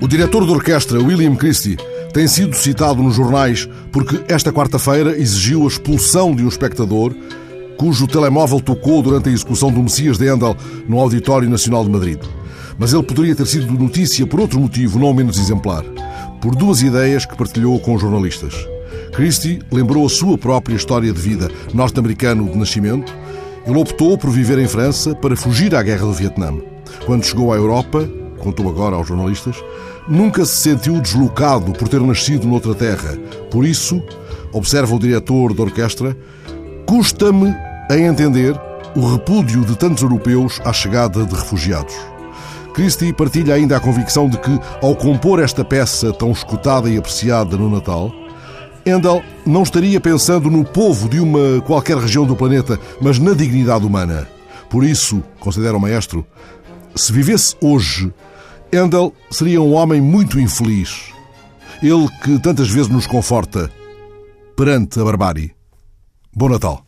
O diretor de orquestra, William Christie, tem sido citado nos jornais porque esta quarta-feira exigiu a expulsão de um espectador cujo telemóvel tocou durante a execução do Messias de Handel no Auditório Nacional de Madrid. Mas ele poderia ter sido notícia por outro motivo não menos exemplar, por duas ideias que partilhou com os jornalistas. Christie lembrou a sua própria história de vida, norte-americano de nascimento. Ele optou por viver em França para fugir à guerra do Vietnã. Quando chegou à Europa, contou agora aos jornalistas, nunca se sentiu deslocado por ter nascido noutra terra. Por isso, observa o diretor da orquestra, custa-me a entender o repúdio de tantos europeus à chegada de refugiados. Christie partilha ainda a convicção de que, ao compor esta peça tão escutada e apreciada no Natal, Handel não estaria pensando no povo de uma qualquer região do planeta, mas na dignidade humana. Por isso, considera o maestro, se vivesse hoje Handel seria um homem muito infeliz. Ele que tantas vezes nos conforta perante a barbárie. Bom Natal.